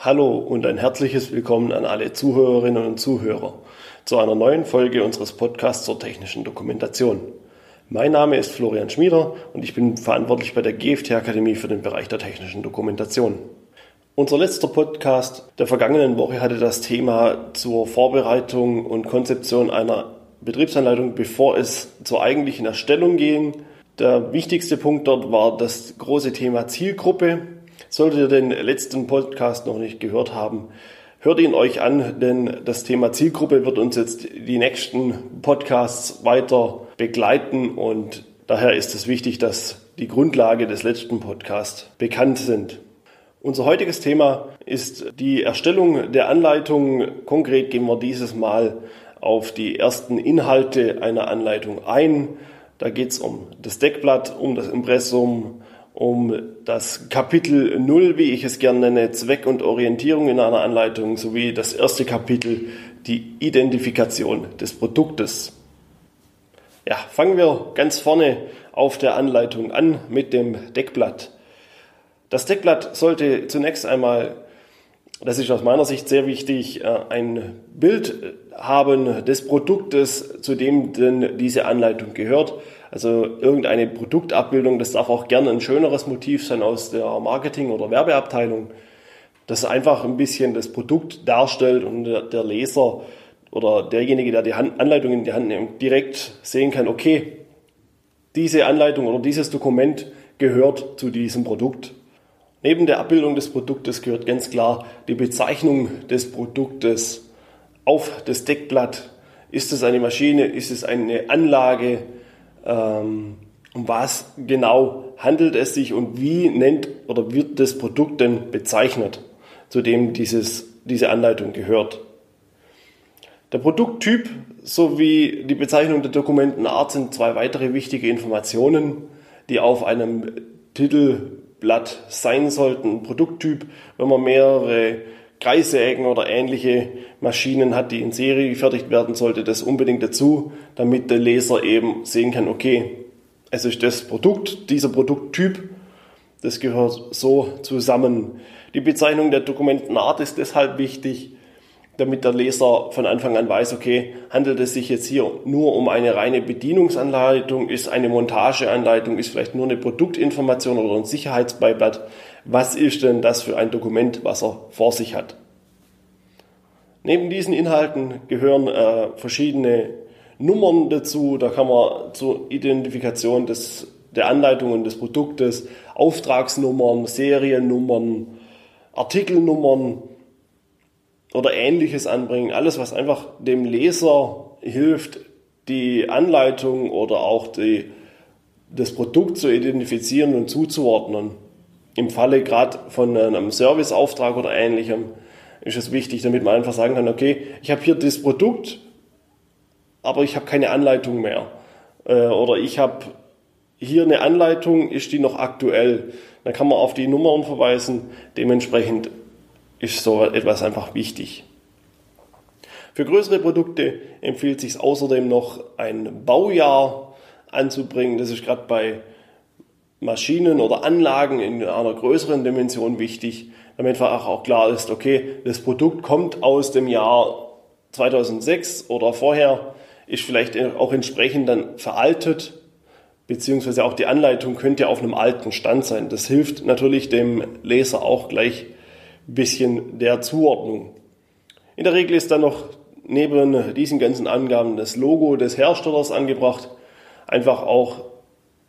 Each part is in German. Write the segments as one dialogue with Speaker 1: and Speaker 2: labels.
Speaker 1: Hallo und ein herzliches Willkommen an alle Zuhörerinnen und Zuhörer zu einer neuen Folge unseres Podcasts zur technischen Dokumentation. Mein Name ist Florian Schmieder und ich bin verantwortlich bei der GFT Akademie für den Bereich der technischen Dokumentation. Unser letzter Podcast der vergangenen Woche hatte das Thema zur Vorbereitung und Konzeption einer Betriebsanleitung, bevor es zur eigentlichen Erstellung ging. Der wichtigste Punkt dort war das große Thema Zielgruppe Solltet ihr den letzten Podcast noch nicht gehört haben, hört ihn euch an, denn das Thema Zielgruppe wird uns jetzt die nächsten Podcasts weiter begleiten und daher ist es wichtig, dass die Grundlage des letzten Podcasts bekannt sind. Unser heutiges Thema ist die Erstellung der Anleitung. Konkret gehen wir dieses Mal auf die ersten Inhalte einer Anleitung ein. Da geht es um das Deckblatt, um das Impressum, um das Kapitel 0, wie ich es gerne nenne, Zweck und Orientierung in einer Anleitung, sowie das erste Kapitel, die Identifikation des Produktes. Ja, fangen wir ganz vorne auf der Anleitung an mit dem Deckblatt. Das Deckblatt sollte zunächst einmal, das ist aus meiner Sicht sehr wichtig, äh, ein Bild haben des Produktes, zu dem denn diese Anleitung gehört. Also irgendeine Produktabbildung, das darf auch gerne ein schöneres Motiv sein aus der Marketing- oder Werbeabteilung, das einfach ein bisschen das Produkt darstellt und der Leser oder derjenige, der die Anleitung in die Hand nimmt, direkt sehen kann, okay, diese Anleitung oder dieses Dokument gehört zu diesem Produkt. Neben der Abbildung des Produktes gehört ganz klar die Bezeichnung des Produktes auf das Deckblatt. Ist es eine Maschine? Ist es eine Anlage? Ähm, um was genau handelt es sich und wie nennt oder wird das Produkt denn bezeichnet, zu dem dieses, diese Anleitung gehört. Der Produkttyp sowie die Bezeichnung der Dokumentenart sind zwei weitere wichtige Informationen, die auf einem Titelblatt sein sollten. Produkttyp, wenn man mehrere Kreissägen oder ähnliche Maschinen hat, die in Serie gefertigt werden, sollte das unbedingt dazu, damit der Leser eben sehen kann, okay, es ist das Produkt, dieser Produkttyp, das gehört so zusammen. Die Bezeichnung der Dokumentenart ist deshalb wichtig, damit der Leser von Anfang an weiß, okay, handelt es sich jetzt hier nur um eine reine Bedienungsanleitung, ist eine Montageanleitung, ist vielleicht nur eine Produktinformation oder ein Sicherheitsbeiblatt. Was ist denn das für ein Dokument, was er vor sich hat? Neben diesen Inhalten gehören äh, verschiedene Nummern dazu. Da kann man zur Identifikation des, der Anleitungen des Produktes Auftragsnummern, Seriennummern, Artikelnummern, oder ähnliches anbringen. Alles, was einfach dem Leser hilft, die Anleitung oder auch die, das Produkt zu identifizieren und zuzuordnen. Im Falle gerade von einem Serviceauftrag oder ähnlichem ist es wichtig, damit man einfach sagen kann, okay, ich habe hier das Produkt, aber ich habe keine Anleitung mehr. Äh, oder ich habe hier eine Anleitung, ist die noch aktuell? Dann kann man auf die Nummern verweisen. Dementsprechend ist so etwas einfach wichtig. Für größere Produkte empfiehlt sich außerdem noch ein Baujahr anzubringen. Das ist gerade bei Maschinen oder Anlagen in einer größeren Dimension wichtig, damit auch klar ist, okay, das Produkt kommt aus dem Jahr 2006 oder vorher, ist vielleicht auch entsprechend dann veraltet, beziehungsweise auch die Anleitung könnte auf einem alten Stand sein. Das hilft natürlich dem Leser auch gleich bisschen der Zuordnung. In der Regel ist dann noch neben diesen ganzen Angaben das Logo des Herstellers angebracht, einfach auch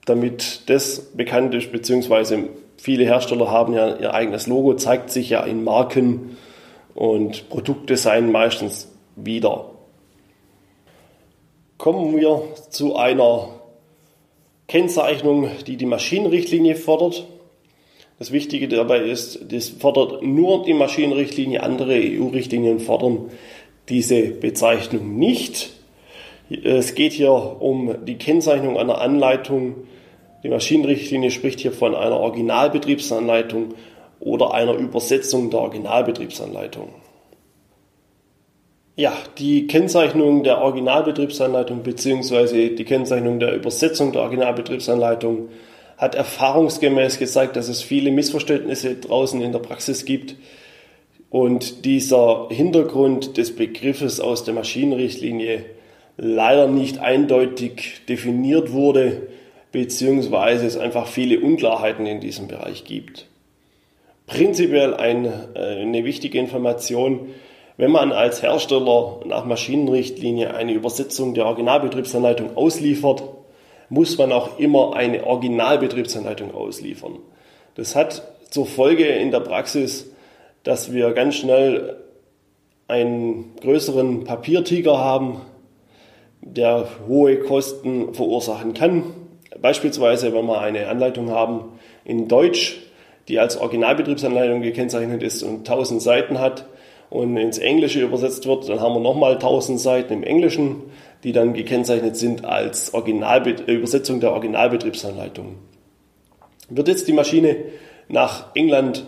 Speaker 1: damit das bekannt ist, beziehungsweise viele Hersteller haben ja ihr eigenes Logo, zeigt sich ja in Marken und Produktdesign meistens wieder. Kommen wir zu einer Kennzeichnung, die die Maschinenrichtlinie fordert. Das Wichtige dabei ist, das fordert nur die Maschinenrichtlinie, andere EU-Richtlinien fordern diese Bezeichnung nicht. Es geht hier um die Kennzeichnung einer Anleitung. Die Maschinenrichtlinie spricht hier von einer Originalbetriebsanleitung oder einer Übersetzung der Originalbetriebsanleitung. Ja, die Kennzeichnung der Originalbetriebsanleitung bzw. die Kennzeichnung der Übersetzung der Originalbetriebsanleitung hat erfahrungsgemäß gezeigt, dass es viele Missverständnisse draußen in der Praxis gibt. und dieser Hintergrund des Begriffes aus der Maschinenrichtlinie leider nicht eindeutig definiert wurde, beziehungsweise es einfach viele Unklarheiten in diesem Bereich gibt. Prinzipiell eine, äh, eine wichtige Information, wenn man als Hersteller nach Maschinenrichtlinie eine Übersetzung der Originalbetriebsanleitung ausliefert, muss man auch immer eine Originalbetriebsanleitung ausliefern. Das hat zur Folge in der Praxis, dass wir ganz schnell einen größeren Papiertiger haben, der hohe Kosten verursachen kann. Beispielsweise, wenn wir eine Anleitung haben in Deutsch, die als Originalbetriebsanleitung gekennzeichnet ist und 1000 Seiten hat und ins Englische übersetzt wird, dann haben wir nochmal 1000 Seiten im Englischen, die dann gekennzeichnet sind als Originalbe Übersetzung der Originalbetriebsanleitung. Wird jetzt die Maschine nach England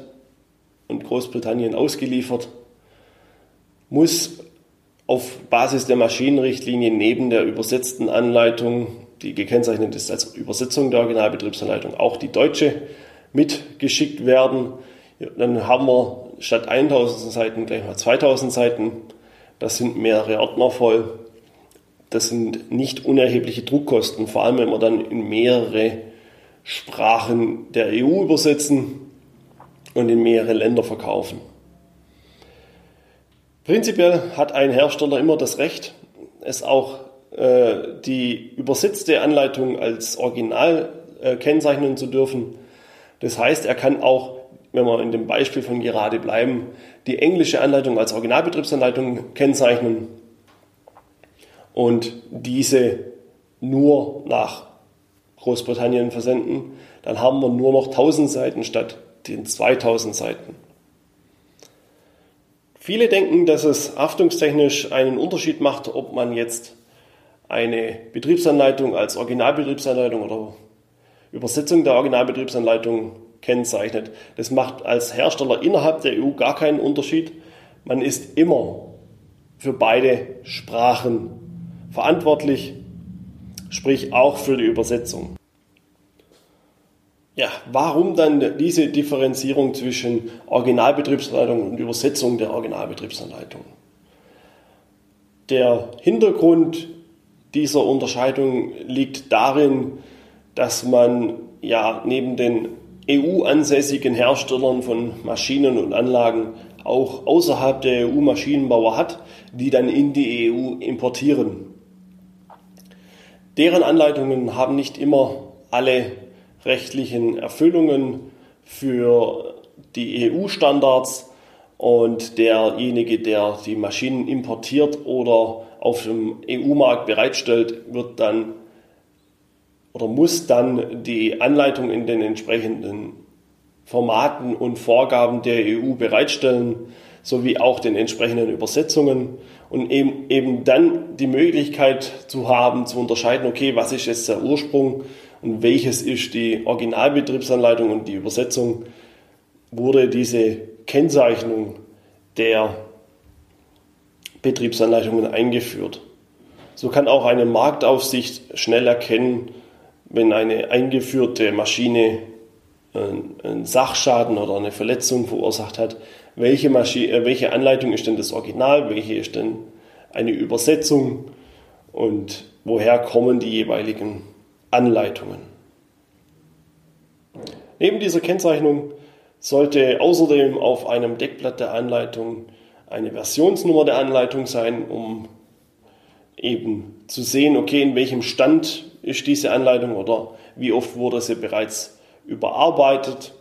Speaker 1: und Großbritannien ausgeliefert, muss auf Basis der Maschinenrichtlinie neben der übersetzten Anleitung, die gekennzeichnet ist als Übersetzung der Originalbetriebsanleitung, auch die deutsche mitgeschickt werden. Dann haben wir statt 1000 Seiten gleich mal 2000 Seiten. Das sind mehrere Ordner voll. Das sind nicht unerhebliche Druckkosten, vor allem wenn wir dann in mehrere Sprachen der EU übersetzen und in mehrere Länder verkaufen. Prinzipiell hat ein Hersteller immer das Recht, es auch äh, die übersetzte Anleitung als Original äh, kennzeichnen zu dürfen. Das heißt, er kann auch, wenn wir in dem Beispiel von gerade bleiben, die englische Anleitung als Originalbetriebsanleitung kennzeichnen und diese nur nach Großbritannien versenden. Dann haben wir nur noch 1000 Seiten statt den 2000 Seiten. Viele denken, dass es haftungstechnisch einen Unterschied macht, ob man jetzt eine Betriebsanleitung als Originalbetriebsanleitung oder Übersetzung der Originalbetriebsanleitung kennzeichnet. Das macht als Hersteller innerhalb der EU gar keinen Unterschied. Man ist immer für beide Sprachen verantwortlich, sprich auch für die Übersetzung. Ja, warum dann diese Differenzierung zwischen Originalbetriebsanleitung und Übersetzung der Originalbetriebsanleitung? Der Hintergrund dieser Unterscheidung liegt darin, dass man ja neben den EU-ansässigen Herstellern von Maschinen und Anlagen auch außerhalb der EU Maschinenbauer hat, die dann in die EU importieren. Deren Anleitungen haben nicht immer alle rechtlichen Erfüllungen für die EU-Standards und derjenige, der die Maschinen importiert oder auf dem EU-Markt bereitstellt, wird dann oder muss dann die Anleitung in den entsprechenden Formaten und Vorgaben der EU bereitstellen, sowie auch den entsprechenden Übersetzungen und eben, eben dann die Möglichkeit zu haben, zu unterscheiden, okay, was ist jetzt der Ursprung und welches ist die Originalbetriebsanleitung und die Übersetzung, wurde diese Kennzeichnung der Betriebsanleitungen eingeführt. So kann auch eine Marktaufsicht schnell erkennen, wenn eine eingeführte Maschine einen Sachschaden oder eine Verletzung verursacht hat, welche, Maschine, äh, welche Anleitung ist denn das Original, welche ist denn eine Übersetzung und woher kommen die jeweiligen Anleitungen. Neben dieser Kennzeichnung sollte außerdem auf einem Deckblatt der Anleitung eine Versionsnummer der Anleitung sein, um eben zu sehen, okay, in welchem Stand ist diese Anleitung oder wie oft wurde sie bereits überarbeitet.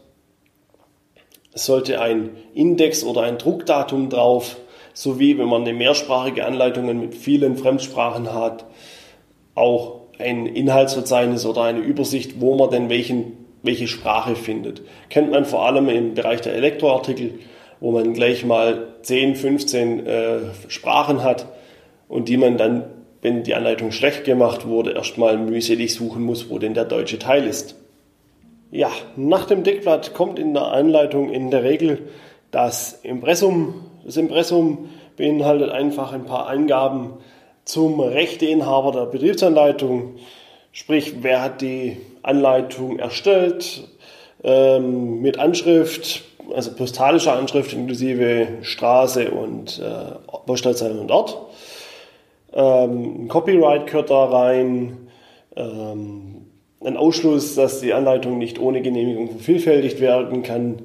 Speaker 1: Es sollte ein Index oder ein Druckdatum drauf, sowie wenn man eine mehrsprachige Anleitung mit vielen Fremdsprachen hat, auch ein Inhaltsverzeichnis oder eine Übersicht, wo man denn welchen, welche Sprache findet. Kennt man vor allem im Bereich der Elektroartikel, wo man gleich mal 10, 15 äh, Sprachen hat und die man dann, wenn die Anleitung schlecht gemacht wurde, erstmal mühselig suchen muss, wo denn der deutsche Teil ist. Ja, nach dem Deckblatt kommt in der Anleitung in der Regel das Impressum. Das Impressum beinhaltet einfach ein paar Angaben zum Rechteinhaber der Betriebsanleitung, sprich wer hat die Anleitung erstellt, ähm, mit Anschrift, also postalische Anschrift inklusive Straße und äh, Postleitzahl und Ort. Ähm, ein Copyright gehört da rein. Ähm, ein Ausschluss, dass die Anleitung nicht ohne Genehmigung vervielfältigt werden kann.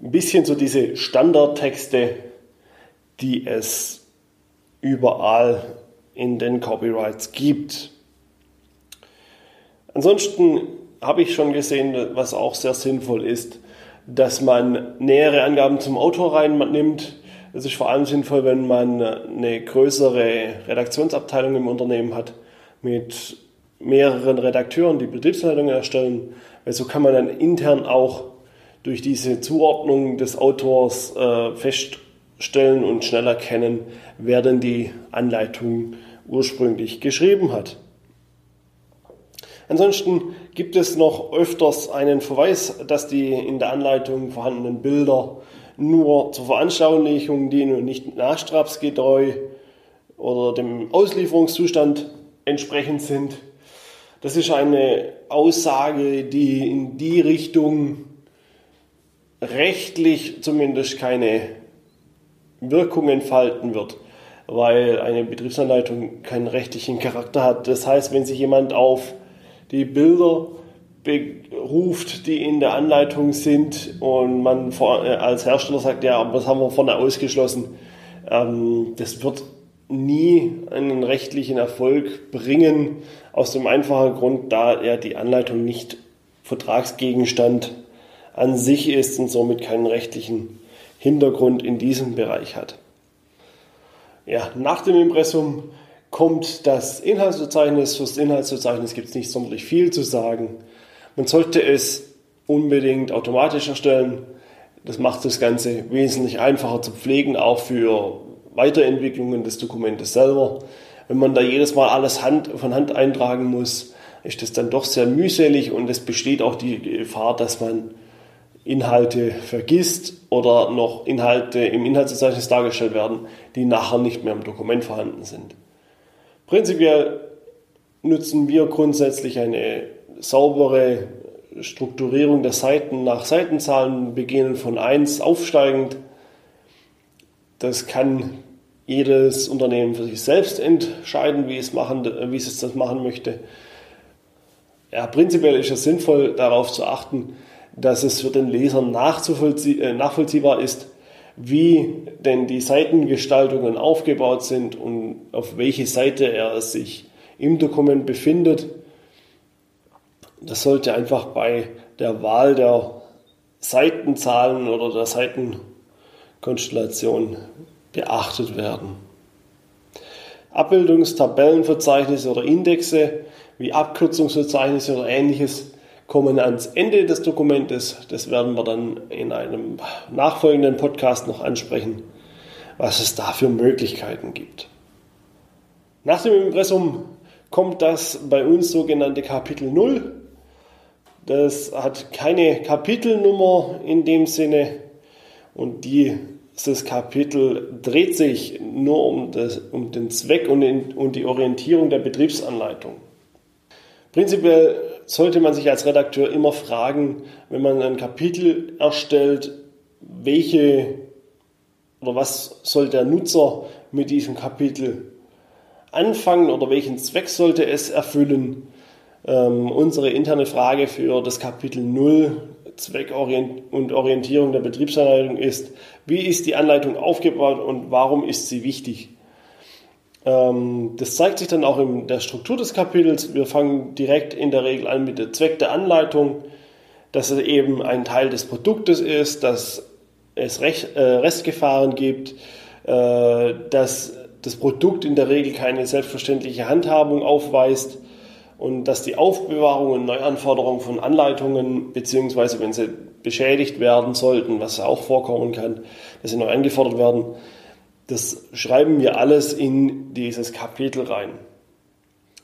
Speaker 1: Ein bisschen so diese Standardtexte, die es überall in den Copyrights gibt. Ansonsten habe ich schon gesehen, was auch sehr sinnvoll ist, dass man nähere Angaben zum Autor reinnimmt. Das ist vor allem sinnvoll, wenn man eine größere Redaktionsabteilung im Unternehmen hat mit mehreren Redakteuren, die Betriebsleitungen erstellen, weil so kann man dann intern auch durch diese Zuordnung des Autors äh, feststellen und schnell erkennen, wer denn die Anleitung ursprünglich geschrieben hat. Ansonsten gibt es noch öfters einen Verweis, dass die in der Anleitung vorhandenen Bilder nur zur Veranschaulichung dienen und nicht nachstrapsgetreu oder dem Auslieferungszustand entsprechend sind. Das ist eine Aussage, die in die Richtung rechtlich zumindest keine Wirkung entfalten wird, weil eine Betriebsanleitung keinen rechtlichen Charakter hat. Das heißt, wenn sich jemand auf die Bilder beruft, die in der Anleitung sind und man äh, als Hersteller sagt, ja, das haben wir vorne ausgeschlossen, ähm, das wird nie einen rechtlichen Erfolg bringen, aus dem einfachen Grund, da ja die Anleitung nicht Vertragsgegenstand an sich ist und somit keinen rechtlichen Hintergrund in diesem Bereich hat. Ja, nach dem Impressum kommt das Inhaltsverzeichnis. Für das Inhaltsverzeichnis gibt es nicht sonderlich viel zu sagen. Man sollte es unbedingt automatisch erstellen. Das macht das Ganze wesentlich einfacher zu pflegen, auch für Weiterentwicklungen des Dokumentes selber. Wenn man da jedes Mal alles Hand, von Hand eintragen muss, ist das dann doch sehr mühselig und es besteht auch die Gefahr, dass man Inhalte vergisst oder noch Inhalte im Inhaltsverzeichnis dargestellt werden, die nachher nicht mehr im Dokument vorhanden sind. Prinzipiell nutzen wir grundsätzlich eine saubere Strukturierung der Seiten nach Seitenzahlen, beginnen von 1 aufsteigend. Das kann jedes Unternehmen für sich selbst entscheiden, wie es, machen, wie es das machen möchte. Ja, prinzipiell ist es sinnvoll, darauf zu achten, dass es für den Leser äh, nachvollziehbar ist, wie denn die Seitengestaltungen aufgebaut sind und auf welche Seite er sich im Dokument befindet. Das sollte einfach bei der Wahl der Seitenzahlen oder der Seitenkonstellation beachtet werden. Abbildungstabellenverzeichnisse oder Indexe wie Abkürzungsverzeichnisse oder ähnliches kommen ans Ende des Dokumentes. Das werden wir dann in einem nachfolgenden Podcast noch ansprechen, was es da für Möglichkeiten gibt. Nach dem Impressum kommt das bei uns sogenannte Kapitel 0. Das hat keine Kapitelnummer in dem Sinne und dieses Kapitel dreht sich nur um, das, um den Zweck und, in, und die Orientierung der Betriebsanleitung. Prinzipiell sollte man sich als Redakteur immer fragen, wenn man ein Kapitel erstellt, welche oder was soll der Nutzer mit diesem Kapitel anfangen oder welchen Zweck sollte es erfüllen. Ähm, unsere interne Frage für das Kapitel 0 Zweck und Orientierung der Betriebsanleitung ist, wie ist die Anleitung aufgebaut und warum ist sie wichtig? Ähm, das zeigt sich dann auch in der Struktur des Kapitels. Wir fangen direkt in der Regel an mit dem Zweck der Anleitung, dass es eben ein Teil des Produktes ist, dass es äh, Restgefahren gibt, äh, dass das Produkt in der Regel keine selbstverständliche Handhabung aufweist und dass die Aufbewahrung und Neuanforderung von Anleitungen, beziehungsweise wenn sie beschädigt werden sollten, was auch vorkommen kann, dass sie neu angefordert werden, das schreiben wir alles in dieses Kapitel rein.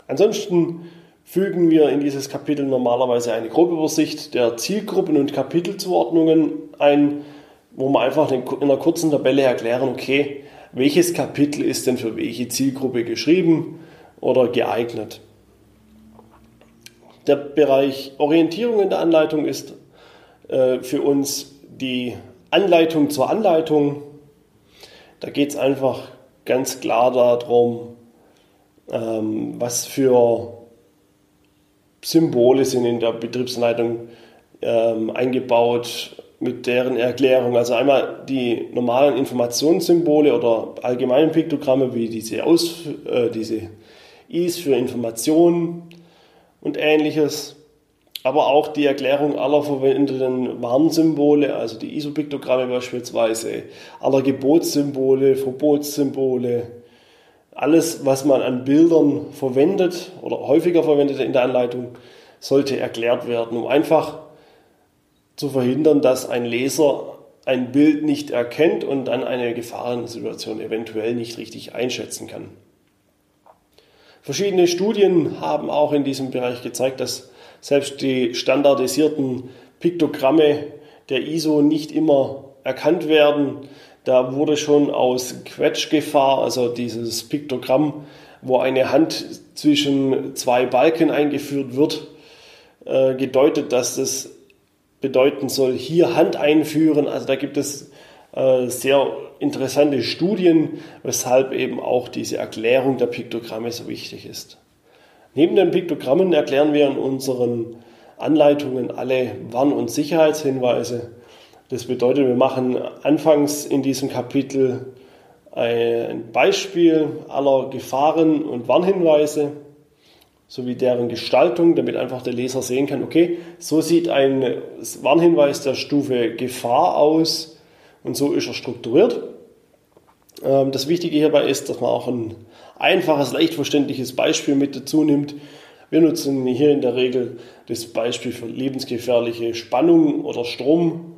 Speaker 1: Ansonsten fügen wir in dieses Kapitel normalerweise eine Grobübersicht der Zielgruppen und Kapitelzuordnungen ein, wo wir einfach in einer kurzen Tabelle erklären, okay, welches Kapitel ist denn für welche Zielgruppe geschrieben oder geeignet. Der Bereich Orientierung in der Anleitung ist äh, für uns die Anleitung zur Anleitung. Da geht es einfach ganz klar darum, ähm, was für Symbole sind in der Betriebsanleitung ähm, eingebaut, mit deren Erklärung. Also einmal die normalen Informationssymbole oder allgemeinen Piktogramme wie diese, Aus, äh, diese Is für Informationen und ähnliches. Aber auch die Erklärung aller verwendeten Warnsymbole, also die ISO-Piktogramme beispielsweise, aller Gebotssymbole, Verbotssymbole, alles, was man an Bildern verwendet oder häufiger verwendet in der Anleitung, sollte erklärt werden, um einfach zu verhindern, dass ein Leser ein Bild nicht erkennt und dann eine Gefahrensituation eventuell nicht richtig einschätzen kann. Verschiedene Studien haben auch in diesem Bereich gezeigt, dass selbst die standardisierten Piktogramme der ISO nicht immer erkannt werden. Da wurde schon aus Quetschgefahr, also dieses Piktogramm, wo eine Hand zwischen zwei Balken eingeführt wird, äh, gedeutet, dass das bedeuten soll, hier Hand einführen. Also da gibt es äh, sehr interessante Studien, weshalb eben auch diese Erklärung der Piktogramme so wichtig ist. Neben den Piktogrammen erklären wir in unseren Anleitungen alle Warn- und Sicherheitshinweise. Das bedeutet, wir machen anfangs in diesem Kapitel ein Beispiel aller Gefahren und Warnhinweise sowie deren Gestaltung, damit einfach der Leser sehen kann, okay, so sieht ein Warnhinweis der Stufe Gefahr aus und so ist er strukturiert. Ähm, das Wichtige hierbei ist, dass man auch ein einfaches, leicht verständliches Beispiel mit dazu nimmt. Wir nutzen hier in der Regel das Beispiel für lebensgefährliche Spannung oder Strom.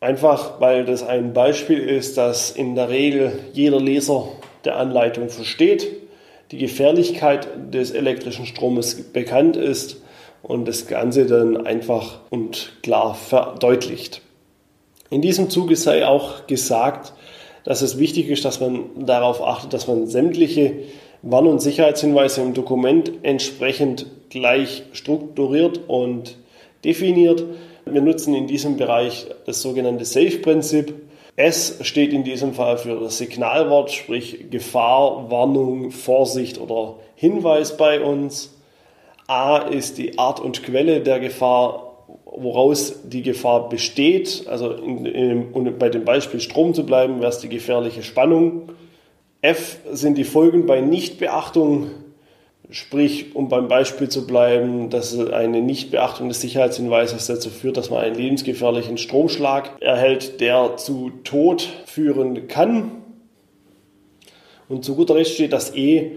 Speaker 1: Einfach weil das ein Beispiel ist, das in der Regel jeder Leser der Anleitung versteht die Gefährlichkeit des elektrischen Stromes bekannt ist und das Ganze dann einfach und klar verdeutlicht. In diesem Zuge sei auch gesagt, dass es wichtig ist, dass man darauf achtet, dass man sämtliche Warn- und Sicherheitshinweise im Dokument entsprechend gleich strukturiert und definiert. Wir nutzen in diesem Bereich das sogenannte SAFE-Prinzip. S steht in diesem Fall für das Signalwort, sprich Gefahr, Warnung, Vorsicht oder Hinweis bei uns. A ist die Art und Quelle der Gefahr, woraus die Gefahr besteht. Also in, in, um bei dem Beispiel Strom zu bleiben, wäre es die gefährliche Spannung. F sind die Folgen bei Nichtbeachtung Sprich, um beim Beispiel zu bleiben, dass eine Nichtbeachtung des Sicherheitshinweises dazu führt, dass man einen lebensgefährlichen Stromschlag erhält, der zu Tod führen kann. Und zu guter Letzt steht das E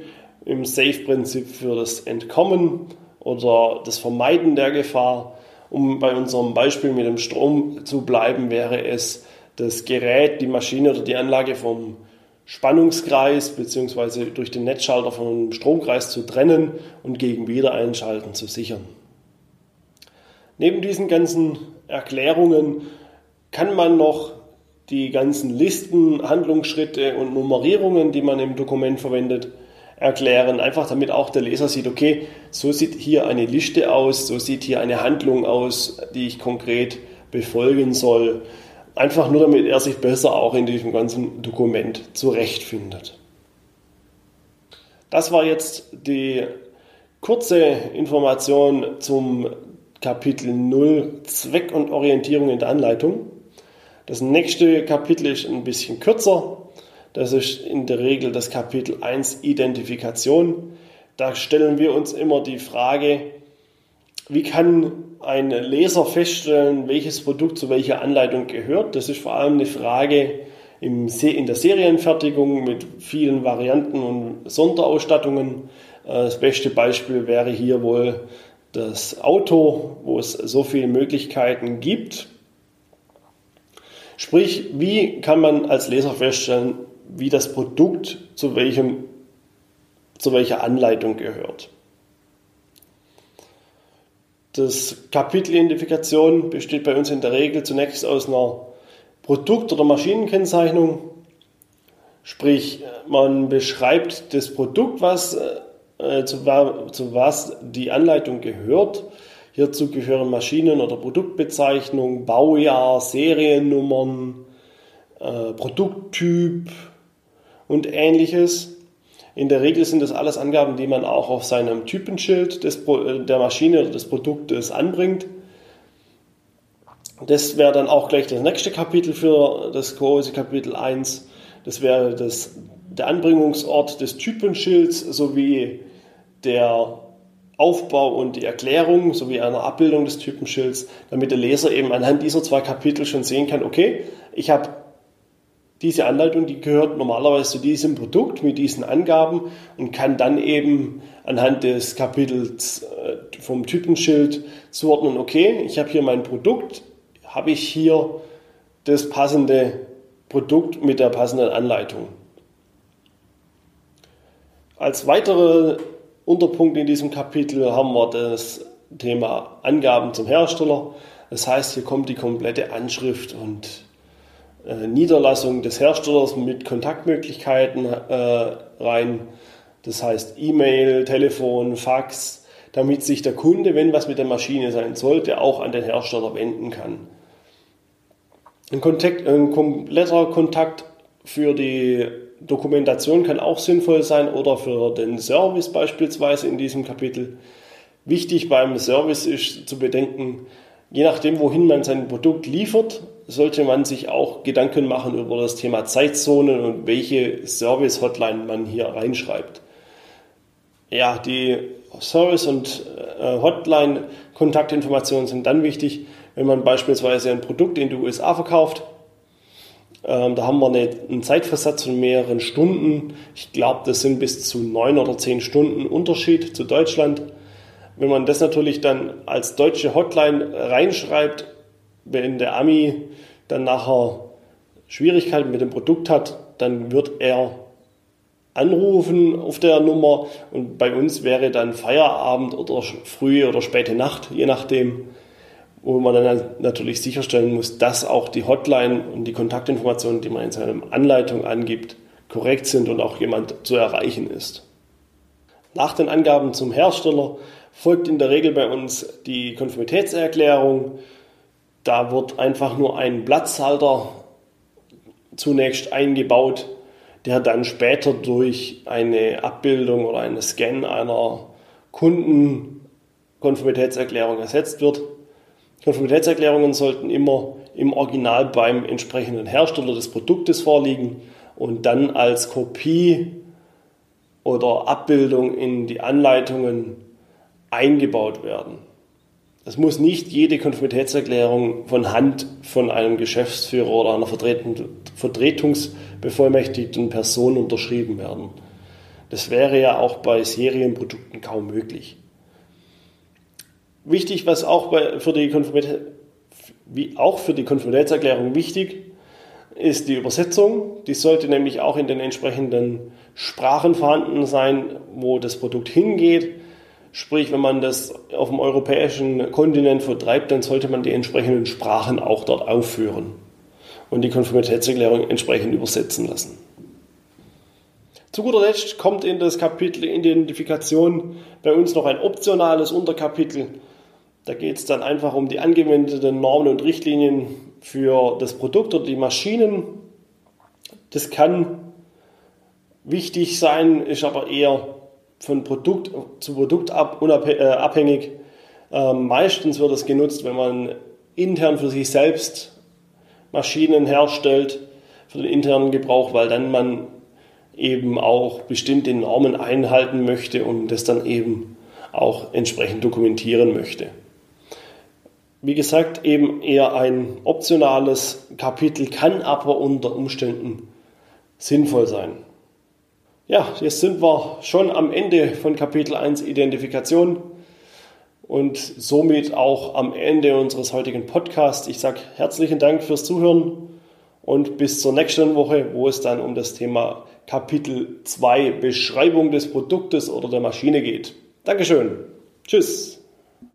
Speaker 1: im Safe-Prinzip für das Entkommen oder das Vermeiden der Gefahr. Um bei unserem Beispiel mit dem Strom zu bleiben, wäre es das Gerät, die Maschine oder die Anlage vom Spannungskreis bzw. durch den Netzschalter vom Stromkreis zu trennen und gegen Wiedereinschalten zu sichern. Neben diesen ganzen Erklärungen kann man noch die ganzen Listen, Handlungsschritte und Nummerierungen, die man im Dokument verwendet, erklären. Einfach damit auch der Leser sieht, okay, so sieht hier eine Liste aus, so sieht hier eine Handlung aus, die ich konkret befolgen soll. Einfach nur, damit er sich besser auch in diesem ganzen Dokument zurechtfindet. Das war jetzt die kurze Information zum Kapitel 0 Zweck und Orientierung in der Anleitung. Das nächste Kapitel ist ein bisschen kürzer. Das ist in der Regel das Kapitel 1 Identifikation. Da stellen wir uns immer die Frage, wie kann ein Leser feststellen, welches Produkt zu welcher Anleitung gehört? Das ist vor allem eine Frage in der Serienfertigung mit vielen Varianten und Sonderausstattungen. Äh, das beste Beispiel wäre hier wohl das Auto, wo es so viele Möglichkeiten gibt. Sprich, wie kann man als Leser feststellen, wie das Produkt zu, welchem, zu welcher Anleitung gehört? Das Kapitel Identifikation besteht bei uns in der Regel zunächst aus einer Produkt- oder Maschinenkennzeichnung. Sprich, man beschreibt das Produkt, was, äh, zu, zu was die Anleitung gehört. Hierzu gehören Maschinen- oder Produktbezeichnung, Baujahr, Seriennummern, äh, Produkttyp und ähnliches. In der Regel sind das alles Angaben, die man auch auf seinem Typenschild des, äh, der Maschine oder des Produktes anbringt. Das wäre dann auch gleich das nächste Kapitel für das große Kapitel 1. Das wäre das, der Anbringungsort des Typenschilds sowie der Aufbau und die Erklärung sowie einer Abbildung des Typenschilds, damit der Leser eben anhand dieser zwei Kapitel schon sehen kann, okay, ich habe diese Anleitung, die gehört normalerweise zu diesem Produkt mit diesen Angaben und kann dann eben anhand des Kapitels äh, vom Typenschild zuordnen, okay, ich habe hier mein Produkt, habe ich hier das passende Produkt mit der passenden Anleitung. Als weitere Unterpunkt in diesem Kapitel haben wir das Thema Angaben zum Hersteller. Das heißt, hier kommt die komplette Anschrift und äh, Niederlassung des Herstellers mit Kontaktmöglichkeiten äh, rein. Das heißt E-Mail, Telefon, Fax, damit sich der Kunde, wenn was mit der Maschine sein sollte, auch an den Hersteller wenden kann. Ein, Kontakt, ein kompletter Kontakt für die Dokumentation kann auch sinnvoll sein oder für den Service beispielsweise in diesem Kapitel. Wichtig beim Service ist zu bedenken, je nachdem, wohin man sein Produkt liefert, sollte man sich auch Gedanken machen über das Thema Zeitzonen und welche Service-Hotline man hier reinschreibt. Ja, die Service- und äh, Hotline-Kontaktinformationen sind dann wichtig, wenn man beispielsweise ein Produkt in die USA verkauft ähm, da haben wir eine, einen Zeitversatz von mehreren Stunden. Ich glaube, das sind bis zu neun oder zehn Stunden Unterschied zu Deutschland. Wenn man das natürlich dann als deutsche Hotline reinschreibt, wenn der Ami dann nachher Schwierigkeiten mit dem Produkt hat, dann wird er anrufen auf der Nummer und bei uns wäre dann Feierabend oder frühe oder späte Nacht, je nachdem wo man dann natürlich sicherstellen muss, dass auch die Hotline und die Kontaktinformationen, die man in seiner Anleitung angibt, korrekt sind und auch jemand zu erreichen ist. Nach den Angaben zum Hersteller folgt in der Regel bei uns die Konformitätserklärung. Da wird einfach nur ein Platzhalter zunächst eingebaut, der dann später durch eine Abbildung oder einen Scan einer Kundenkonformitätserklärung ersetzt wird. Konformitätserklärungen sollten immer im Original beim entsprechenden Hersteller des Produktes vorliegen und dann als Kopie oder Abbildung in die Anleitungen eingebaut werden. Es muss nicht jede Konformitätserklärung von Hand von einem Geschäftsführer oder einer vertretungsbevollmächtigten Person unterschrieben werden. Das wäre ja auch bei Serienprodukten kaum möglich. Wichtig, was auch bei, für die wie auch für die Konformitätserklärung wichtig ist die Übersetzung. Die sollte nämlich auch in den entsprechenden Sprachen vorhanden sein, wo das Produkt hingeht. Sprich, wenn man das auf dem europäischen Kontinent vertreibt, dann sollte man die entsprechenden Sprachen auch dort aufführen und die Konformitätserklärung entsprechend übersetzen lassen. Zu guter Letzt kommt in das Kapitel Identifikation bei uns noch ein optionales Unterkapitel, da geht es dann einfach um die angewendeten Normen und Richtlinien für das Produkt oder die Maschinen. Das kann wichtig sein, ist aber eher von Produkt zu Produkt ab, äh, abhängig. Ähm, meistens wird es genutzt, wenn man intern für sich selbst Maschinen herstellt, für den internen Gebrauch, weil dann man eben auch bestimmte Normen einhalten möchte und das dann eben auch entsprechend dokumentieren möchte. Wie gesagt, eben eher ein optionales Kapitel, kann aber unter Umständen sinnvoll sein. Ja, jetzt sind wir schon am Ende von Kapitel 1 Identifikation und somit auch am Ende unseres heutigen Podcasts. Ich sage herzlichen Dank fürs Zuhören und bis zur nächsten Woche, wo es dann um das Thema Kapitel 2 Beschreibung des Produktes oder der Maschine geht. Dankeschön. Tschüss.